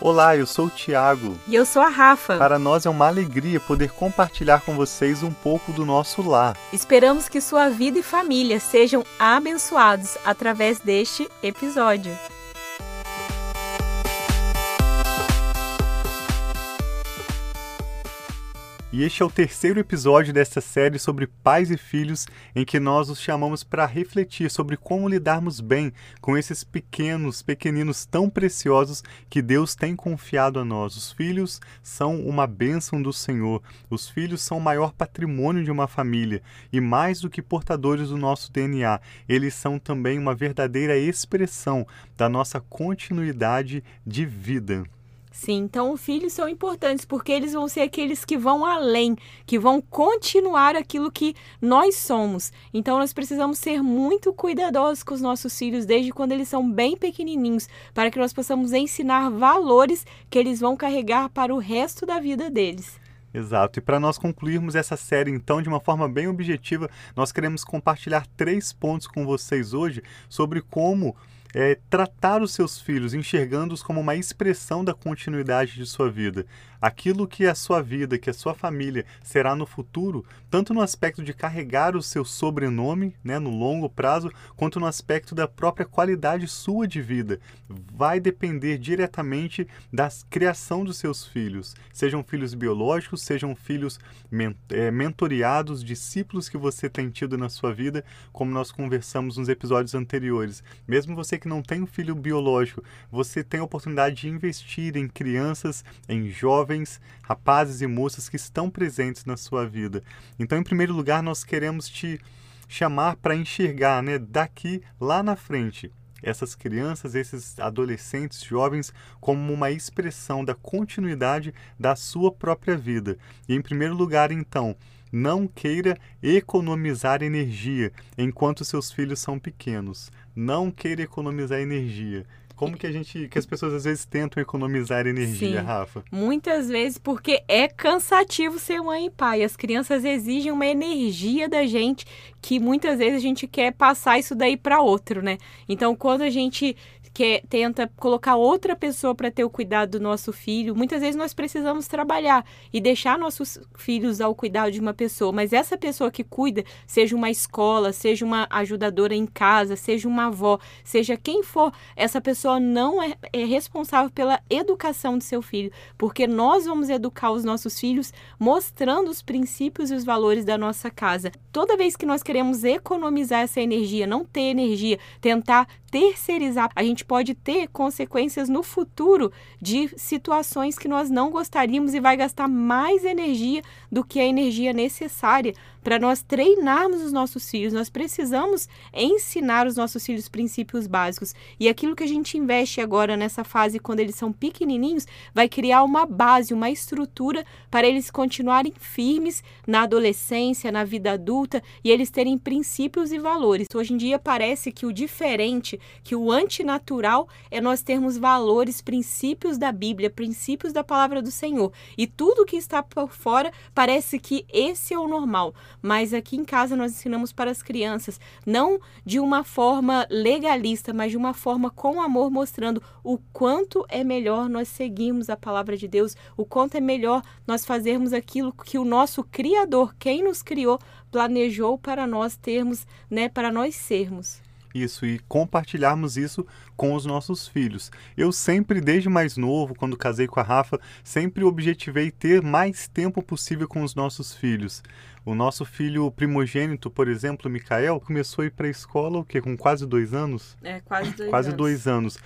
Olá, eu sou o Tiago. E eu sou a Rafa. Para nós é uma alegria poder compartilhar com vocês um pouco do nosso lar. Esperamos que sua vida e família sejam abençoados através deste episódio. E este é o terceiro episódio desta série sobre pais e filhos, em que nós os chamamos para refletir sobre como lidarmos bem com esses pequenos, pequeninos tão preciosos que Deus tem confiado a nós. Os filhos são uma bênção do Senhor. Os filhos são o maior patrimônio de uma família e mais do que portadores do nosso DNA, eles são também uma verdadeira expressão da nossa continuidade de vida. Sim, então os filhos são importantes porque eles vão ser aqueles que vão além, que vão continuar aquilo que nós somos. Então nós precisamos ser muito cuidadosos com os nossos filhos desde quando eles são bem pequenininhos, para que nós possamos ensinar valores que eles vão carregar para o resto da vida deles. Exato. E para nós concluirmos essa série, então, de uma forma bem objetiva, nós queremos compartilhar três pontos com vocês hoje sobre como é, tratar os seus filhos, enxergando-os como uma expressão da continuidade de sua vida. Aquilo que a sua vida, que a sua família será no futuro, tanto no aspecto de carregar o seu sobrenome né, no longo prazo, quanto no aspecto da própria qualidade sua de vida, vai depender diretamente da criação dos seus filhos. Sejam filhos biológicos, sejam filhos é, mentoriados, discípulos que você tem tido na sua vida, como nós conversamos nos episódios anteriores. Mesmo você que não tem um filho biológico, você tem a oportunidade de investir em crianças, em jovens, rapazes e moças que estão presentes na sua vida. Então, em primeiro lugar, nós queremos te chamar para enxergar, né, daqui lá na frente, essas crianças, esses adolescentes, jovens, como uma expressão da continuidade da sua própria vida. E em primeiro lugar, então, não queira economizar energia enquanto seus filhos são pequenos. Não queira economizar energia. Como que a gente, que as pessoas às vezes tentam economizar energia, Sim, Rafa? Muitas vezes porque é cansativo ser mãe e pai. As crianças exigem uma energia da gente que muitas vezes a gente quer passar isso daí para outro, né? Então, quando a gente que tenta colocar outra pessoa para ter o cuidado do nosso filho. Muitas vezes nós precisamos trabalhar e deixar nossos filhos ao cuidado de uma pessoa, mas essa pessoa que cuida, seja uma escola, seja uma ajudadora em casa, seja uma avó, seja quem for, essa pessoa não é, é responsável pela educação do seu filho, porque nós vamos educar os nossos filhos mostrando os princípios e os valores da nossa casa. Toda vez que nós queremos economizar essa energia, não ter energia, tentar terceirizar, a gente pode ter consequências no futuro de situações que nós não gostaríamos e vai gastar mais energia do que a energia necessária para nós treinarmos os nossos filhos. Nós precisamos ensinar os nossos filhos princípios básicos. E aquilo que a gente investe agora nessa fase, quando eles são pequenininhos, vai criar uma base, uma estrutura para eles continuarem firmes na adolescência, na vida adulta e eles terem princípios e valores. Hoje em dia parece que o diferente, que o antinatural é nós termos valores, princípios da Bíblia, princípios da palavra do Senhor. E tudo que está por fora parece que esse é o normal mas aqui em casa nós ensinamos para as crianças, não de uma forma legalista, mas de uma forma com amor, mostrando o quanto é melhor nós seguirmos a palavra de Deus, o quanto é melhor nós fazermos aquilo que o nosso Criador, quem nos criou, planejou para nós termos, né, para nós sermos isso e compartilharmos isso com os nossos filhos. Eu sempre, desde mais novo, quando casei com a Rafa, sempre objetivei ter mais tempo possível com os nossos filhos. O nosso filho primogênito, por exemplo, Mikael, começou a ir para a escola o quê? com quase dois anos? É, quase dois quase anos. dois anos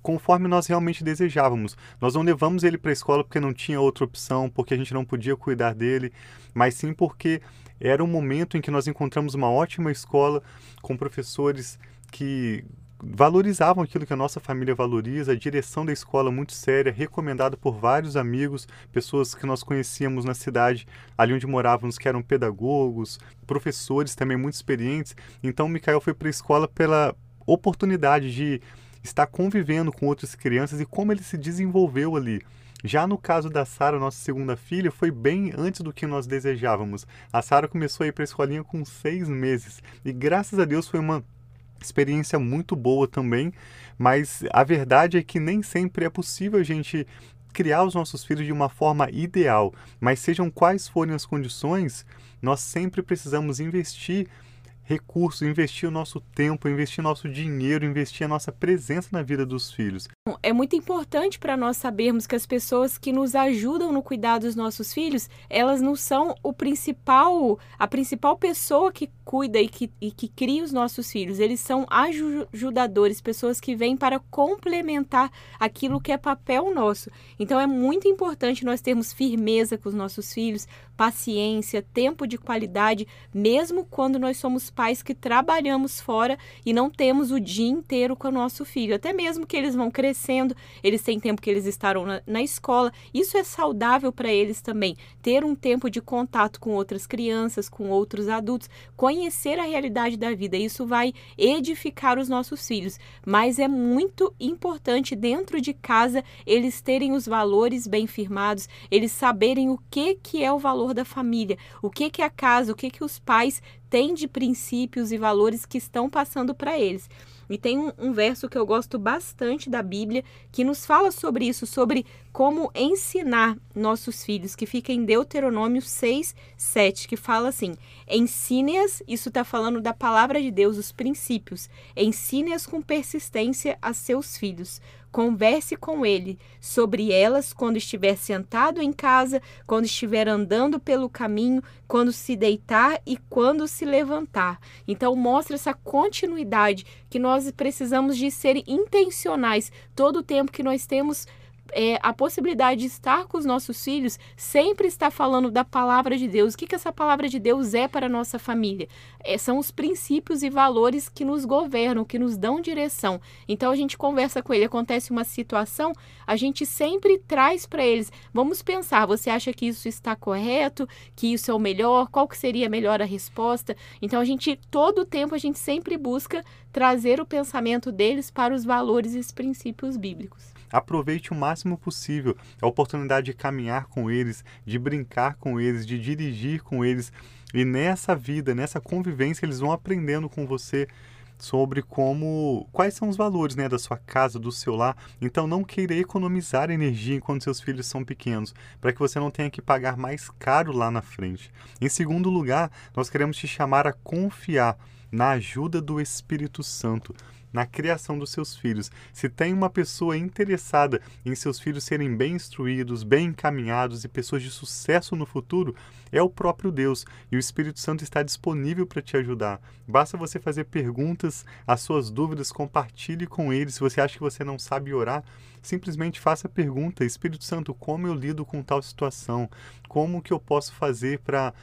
conforme nós realmente desejávamos. Nós não levamos ele para a escola porque não tinha outra opção, porque a gente não podia cuidar dele, mas sim porque era um momento em que nós encontramos uma ótima escola com professores que valorizavam aquilo que a nossa família valoriza, a direção da escola muito séria, recomendada por vários amigos, pessoas que nós conhecíamos na cidade, ali onde morávamos, que eram pedagogos, professores também muito experientes. Então, o Mikael foi para a escola pela oportunidade de estar convivendo com outras crianças e como ele se desenvolveu ali. Já no caso da Sara, nossa segunda filha, foi bem antes do que nós desejávamos. A Sara começou a ir para a escolinha com seis meses e graças a Deus foi uma experiência muito boa também, mas a verdade é que nem sempre é possível a gente criar os nossos filhos de uma forma ideal, mas sejam quais forem as condições, nós sempre precisamos investir recursos, investir o nosso tempo, investir nosso dinheiro, investir a nossa presença na vida dos filhos. É muito importante para nós sabermos que as pessoas que nos ajudam no cuidado dos nossos filhos, elas não são o principal, a principal pessoa que cuida e que, e que cria os nossos filhos. Eles são ajudadores, pessoas que vêm para complementar aquilo que é papel nosso. Então é muito importante nós termos firmeza com os nossos filhos, paciência, tempo de qualidade, mesmo quando nós somos pais que trabalhamos fora e não temos o dia inteiro com o nosso filho. Até mesmo que eles vão crescendo, eles têm tempo que eles estarão na, na escola. Isso é saudável para eles também. Ter um tempo de contato com outras crianças, com outros adultos, conhecer a realidade da vida. Isso vai edificar os nossos filhos. Mas é muito importante dentro de casa eles terem os valores bem firmados, eles saberem o que, que é o valor da família, o que, que é a casa, o que, que os pais têm de princípios e valores que estão passando para eles. E tem um, um, verso que eu gosto bastante da Bíblia que nos fala sobre isso, sobre como ensinar nossos filhos, que fica em Deuteronômio 6, 7, que fala assim: ensine-as, isso está falando da palavra de Deus, os princípios, ensine-as com persistência a seus filhos Converse com ele sobre elas quando estiver sentado em casa, quando estiver andando pelo caminho, quando se deitar e quando se levantar. Então mostra essa continuidade que nós precisamos de ser intencionais todo o tempo que nós temos é, a possibilidade de estar com os nossos filhos sempre está falando da palavra de Deus. O que, que essa palavra de Deus é para a nossa família? É, são os princípios e valores que nos governam, que nos dão direção. Então a gente conversa com ele, acontece uma situação, a gente sempre traz para eles. Vamos pensar, você acha que isso está correto? Que isso é o melhor? Qual que seria melhor a resposta? Então a gente, todo o tempo, a gente sempre busca trazer o pensamento deles para os valores e os princípios bíblicos aproveite o máximo possível a oportunidade de caminhar com eles, de brincar com eles, de dirigir com eles. E nessa vida, nessa convivência, eles vão aprendendo com você sobre como quais são os valores né, da sua casa, do seu lar. Então não queira economizar energia enquanto seus filhos são pequenos, para que você não tenha que pagar mais caro lá na frente. Em segundo lugar, nós queremos te chamar a confiar na ajuda do Espírito Santo na criação dos seus filhos. Se tem uma pessoa interessada em seus filhos serem bem instruídos, bem encaminhados e pessoas de sucesso no futuro, é o próprio Deus e o Espírito Santo está disponível para te ajudar. Basta você fazer perguntas, as suas dúvidas, compartilhe com ele. Se você acha que você não sabe orar, simplesmente faça a pergunta: Espírito Santo, como eu lido com tal situação? Como que eu posso fazer para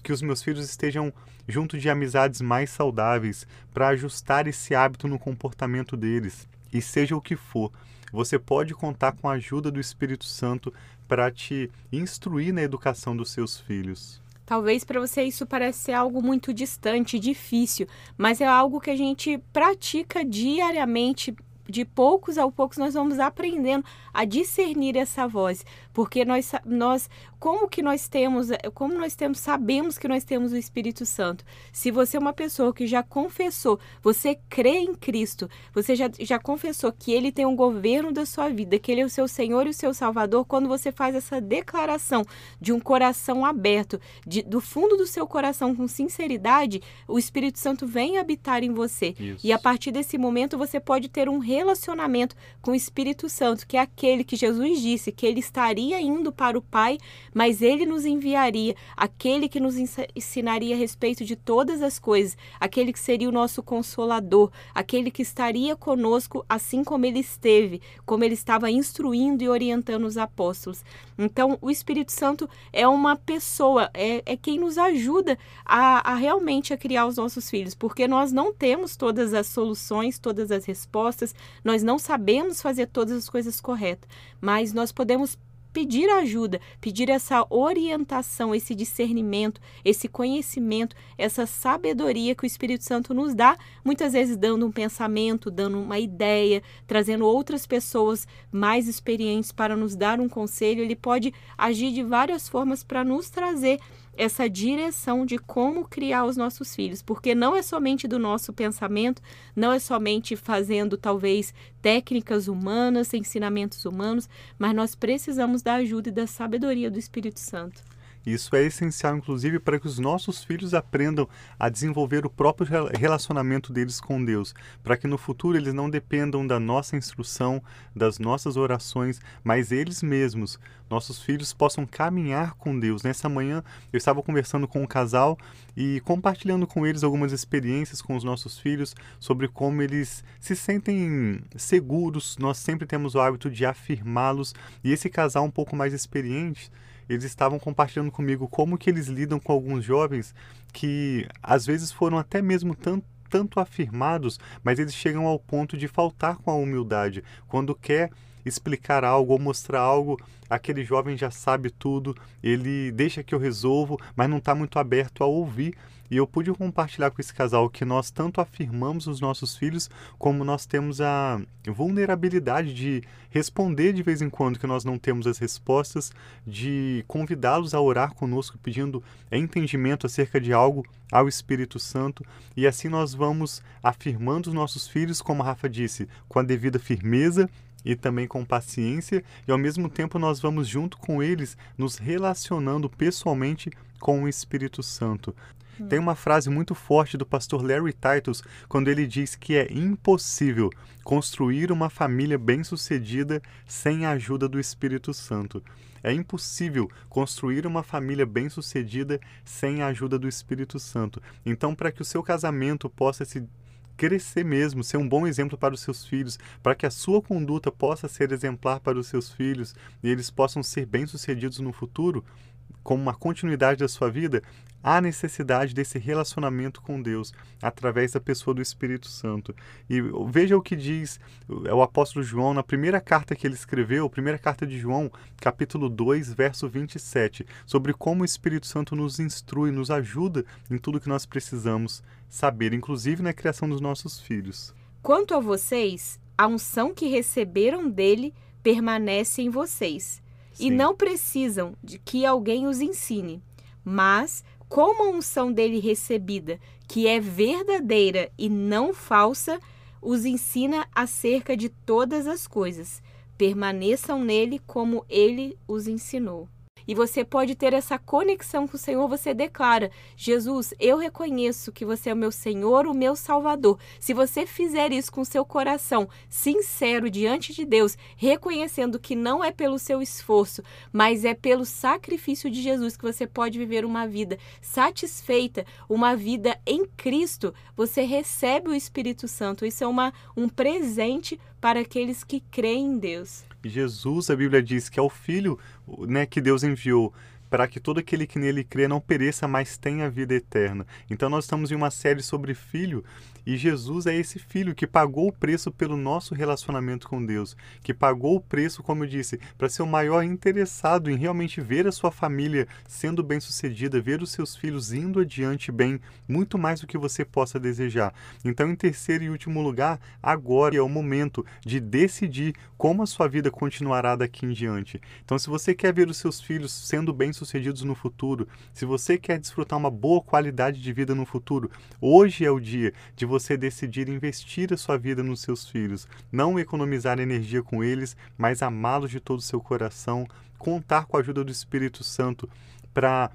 que os meus filhos estejam junto de amizades mais saudáveis, para ajustar esse hábito no comportamento deles. E seja o que for, você pode contar com a ajuda do Espírito Santo para te instruir na educação dos seus filhos. Talvez para você isso pareça ser algo muito distante, difícil, mas é algo que a gente pratica diariamente de poucos a poucos nós vamos aprendendo a discernir essa voz, porque nós, nós como que nós temos, eh, como nós temos, sabemos que nós temos o Espírito Santo. Se você é uma pessoa que já confessou, você crê em Cristo, você já, já confessou que Ele tem um governo da sua vida, que Ele é o seu Senhor e o seu Salvador, quando você faz essa declaração de um coração aberto, de, do fundo do seu coração com sinceridade, o Espírito Santo vem habitar em você. Isso. E a partir desse momento você pode ter um relacionamento com o Espírito Santo, que é aquele que Jesus disse que ele estaria indo para o Pai mas ele nos enviaria aquele que nos ensinaria a respeito de todas as coisas, aquele que seria o nosso consolador, aquele que estaria conosco assim como ele esteve, como ele estava instruindo e orientando os apóstolos. Então, o Espírito Santo é uma pessoa, é, é quem nos ajuda a, a realmente a criar os nossos filhos, porque nós não temos todas as soluções, todas as respostas, nós não sabemos fazer todas as coisas corretas, mas nós podemos pedir ajuda, pedir essa orientação, esse discernimento, esse conhecimento, essa sabedoria que o Espírito Santo nos dá, muitas vezes dando um pensamento, dando uma ideia, trazendo outras pessoas mais experientes para nos dar um conselho. Ele pode agir de várias formas para nos trazer essa direção de como criar os nossos filhos, porque não é somente do nosso pensamento, não é somente fazendo talvez técnicas humanas, ensinamentos humanos, mas nós precisamos da ajuda e da sabedoria do Espírito Santo. Isso é essencial, inclusive, para que os nossos filhos aprendam a desenvolver o próprio relacionamento deles com Deus, para que no futuro eles não dependam da nossa instrução, das nossas orações, mas eles mesmos, nossos filhos, possam caminhar com Deus. Nessa manhã eu estava conversando com um casal e compartilhando com eles algumas experiências com os nossos filhos sobre como eles se sentem seguros. Nós sempre temos o hábito de afirmá-los e esse casal um pouco mais experiente eles estavam compartilhando comigo como que eles lidam com alguns jovens que às vezes foram até mesmo tanto tanto afirmados, mas eles chegam ao ponto de faltar com a humildade. Quando quer explicar algo ou mostrar algo, aquele jovem já sabe tudo, ele deixa que eu resolvo, mas não está muito aberto a ouvir e eu pude compartilhar com esse casal que nós tanto afirmamos os nossos filhos, como nós temos a vulnerabilidade de responder de vez em quando que nós não temos as respostas, de convidá-los a orar conosco pedindo entendimento acerca de algo ao Espírito Santo, e assim nós vamos afirmando os nossos filhos, como a Rafa disse, com a devida firmeza e também com paciência, e ao mesmo tempo nós vamos junto com eles nos relacionando pessoalmente com o Espírito Santo. Tem uma frase muito forte do pastor Larry Titus quando ele diz que é impossível construir uma família bem-sucedida sem a ajuda do Espírito Santo. É impossível construir uma família bem-sucedida sem a ajuda do Espírito Santo. Então, para que o seu casamento possa se crescer mesmo, ser um bom exemplo para os seus filhos, para que a sua conduta possa ser exemplar para os seus filhos e eles possam ser bem-sucedidos no futuro, como uma continuidade da sua vida, há necessidade desse relacionamento com Deus através da pessoa do Espírito Santo. E veja o que diz o apóstolo João na primeira carta que ele escreveu, primeira carta de João, capítulo 2, verso 27, sobre como o Espírito Santo nos instrui, nos ajuda em tudo que nós precisamos saber, inclusive na criação dos nossos filhos. Quanto a vocês, a unção que receberam dele permanece em vocês. Sim. E não precisam de que alguém os ensine, mas como a unção dele recebida, que é verdadeira e não falsa, os ensina acerca de todas as coisas. Permaneçam nele como ele os ensinou e você pode ter essa conexão com o Senhor, você declara: Jesus, eu reconheço que você é o meu Senhor, o meu Salvador. Se você fizer isso com seu coração sincero diante de Deus, reconhecendo que não é pelo seu esforço, mas é pelo sacrifício de Jesus que você pode viver uma vida satisfeita, uma vida em Cristo, você recebe o Espírito Santo. Isso é uma, um presente para aqueles que creem em Deus. Jesus, a Bíblia diz que é o Filho né, que Deus enviou para que todo aquele que nele crê não pereça, mas tenha vida eterna. Então nós estamos em uma série sobre filho e Jesus é esse filho que pagou o preço pelo nosso relacionamento com Deus, que pagou o preço, como eu disse, para ser o maior interessado em realmente ver a sua família sendo bem-sucedida, ver os seus filhos indo adiante bem, muito mais do que você possa desejar. Então, em terceiro e último lugar, agora é o momento de decidir como a sua vida continuará daqui em diante. Então, se você quer ver os seus filhos sendo bem-sucedidos no futuro, se você quer desfrutar uma boa qualidade de vida no futuro, hoje é o dia de você você decidir investir a sua vida nos seus filhos, não economizar energia com eles, mas amá-los de todo o seu coração, contar com a ajuda do Espírito Santo para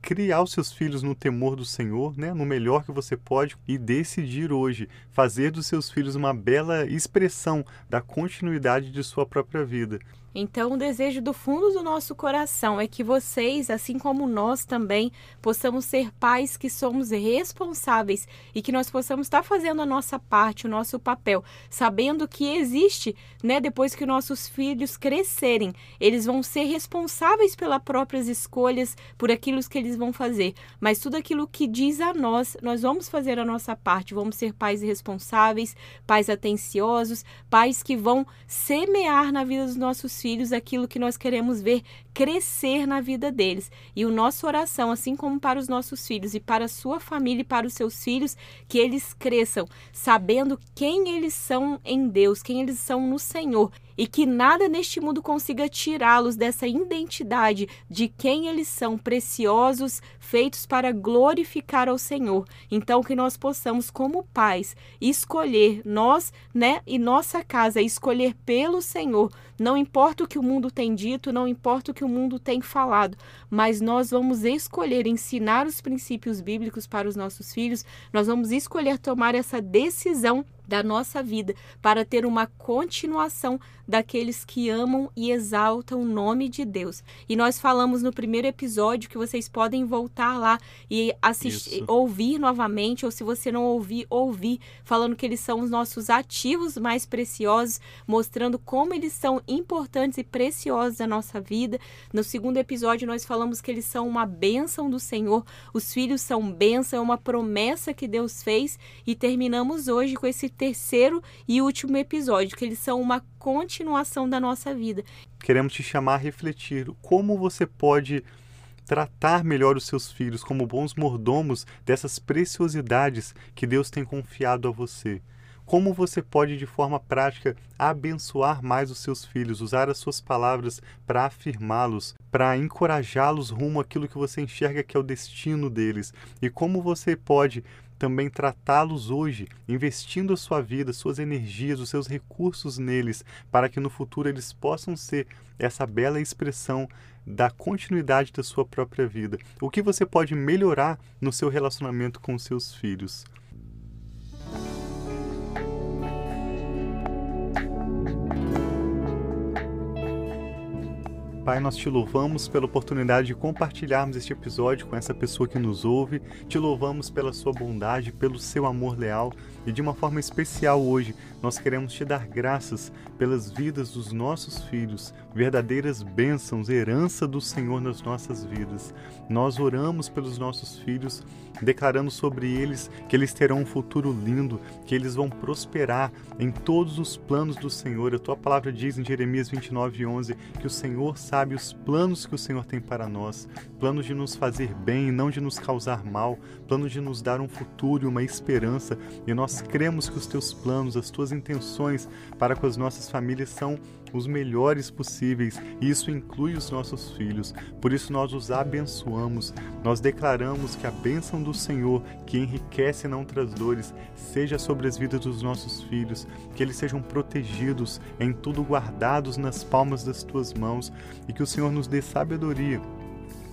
criar os seus filhos no temor do Senhor, né, no melhor que você pode e decidir hoje fazer dos seus filhos uma bela expressão da continuidade de sua própria vida. Então, o desejo do fundo do nosso coração é que vocês, assim como nós também, possamos ser pais que somos responsáveis e que nós possamos estar fazendo a nossa parte, o nosso papel, sabendo que existe, né, depois que nossos filhos crescerem, eles vão ser responsáveis pelas próprias escolhas, por aquilo que eles vão fazer, mas tudo aquilo que diz a nós, nós vamos fazer a nossa parte, vamos ser pais responsáveis, pais atenciosos, pais que vão semear na vida dos nossos filhos aquilo que nós queremos ver crescer na vida deles. E o nosso oração, assim como para os nossos filhos e para a sua família e para os seus filhos, que eles cresçam sabendo quem eles são em Deus, quem eles são no Senhor e que nada neste mundo consiga tirá-los dessa identidade de quem eles são, preciosos, feitos para glorificar ao Senhor. Então que nós possamos como pais escolher nós, né, e nossa casa escolher pelo Senhor. Não importa o que o mundo tem dito, não importa o que o mundo tem falado, mas nós vamos escolher ensinar os princípios bíblicos para os nossos filhos. Nós vamos escolher tomar essa decisão da nossa vida para ter uma continuação daqueles que amam e exaltam o nome de Deus. E nós falamos no primeiro episódio que vocês podem voltar lá e assistir, ouvir novamente, ou se você não ouvir, ouvir, falando que eles são os nossos ativos mais preciosos, mostrando como eles são importantes e preciosos na nossa vida. No segundo episódio, nós falamos que eles são uma bênção do Senhor, os filhos são bênção, é uma promessa que Deus fez, e terminamos hoje com esse terceiro e último episódio, que eles são uma continuação da nossa vida. Queremos te chamar a refletir como você pode tratar melhor os seus filhos como bons mordomos dessas preciosidades que Deus tem confiado a você. Como você pode, de forma prática, abençoar mais os seus filhos, usar as suas palavras para afirmá-los, para encorajá-los rumo àquilo que você enxerga que é o destino deles, e como você pode também tratá-los hoje, investindo a sua vida, suas energias, os seus recursos neles, para que no futuro eles possam ser essa bela expressão da continuidade da sua própria vida. O que você pode melhorar no seu relacionamento com seus filhos? Pai, nós te louvamos pela oportunidade de compartilharmos este episódio com essa pessoa que nos ouve. Te louvamos pela sua bondade, pelo seu amor leal e de uma forma especial hoje nós queremos te dar graças pelas vidas dos nossos filhos, verdadeiras bênçãos, herança do Senhor nas nossas vidas. Nós oramos pelos nossos filhos, declarando sobre eles que eles terão um futuro lindo, que eles vão prosperar em todos os planos do Senhor. A tua palavra diz em Jeremias 29:11 que o Senhor sabe os planos que o Senhor tem para nós, planos de nos fazer bem, não de nos causar mal, planos de nos dar um futuro e uma esperança. E nós cremos que os teus planos, as tuas intenções para com as nossas famílias são os melhores possíveis, e isso inclui os nossos filhos. Por isso nós os abençoamos. Nós declaramos que a bênção do Senhor, que enriquece e não traz dores, seja sobre as vidas dos nossos filhos, que eles sejam protegidos, em tudo guardados nas palmas das tuas mãos, e que o Senhor nos dê sabedoria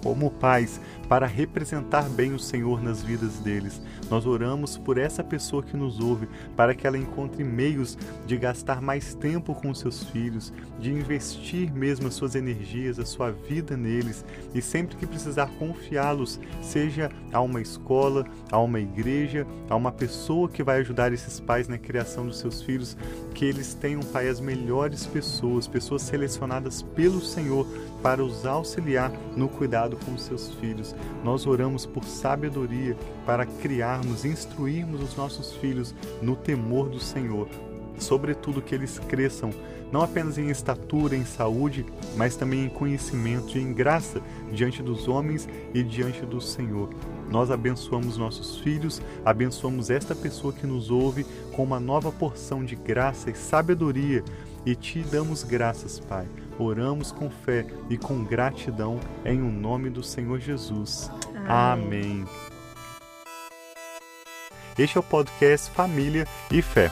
como pais para representar bem o Senhor nas vidas deles. Nós oramos por essa pessoa que nos ouve, para que ela encontre meios de gastar mais tempo com seus filhos, de investir mesmo as suas energias, a sua vida neles e sempre que precisar confiá-los, seja a uma escola, a uma igreja, a uma pessoa que vai ajudar esses pais na criação dos seus filhos, que eles tenham, Pai, as melhores pessoas, pessoas selecionadas pelo Senhor para os auxiliar no cuidado com os seus filhos. Nós oramos por sabedoria para criarmos, instruirmos os nossos filhos no temor do Senhor, sobretudo que eles cresçam não apenas em estatura, em saúde, mas também em conhecimento e em graça diante dos homens e diante do Senhor. Nós abençoamos nossos filhos, abençoamos esta pessoa que nos ouve com uma nova porção de graça e sabedoria e te damos graças, Pai. Oramos com fé e com gratidão em o um nome do Senhor Jesus. Amém. Amém. Este é o podcast Família e Fé.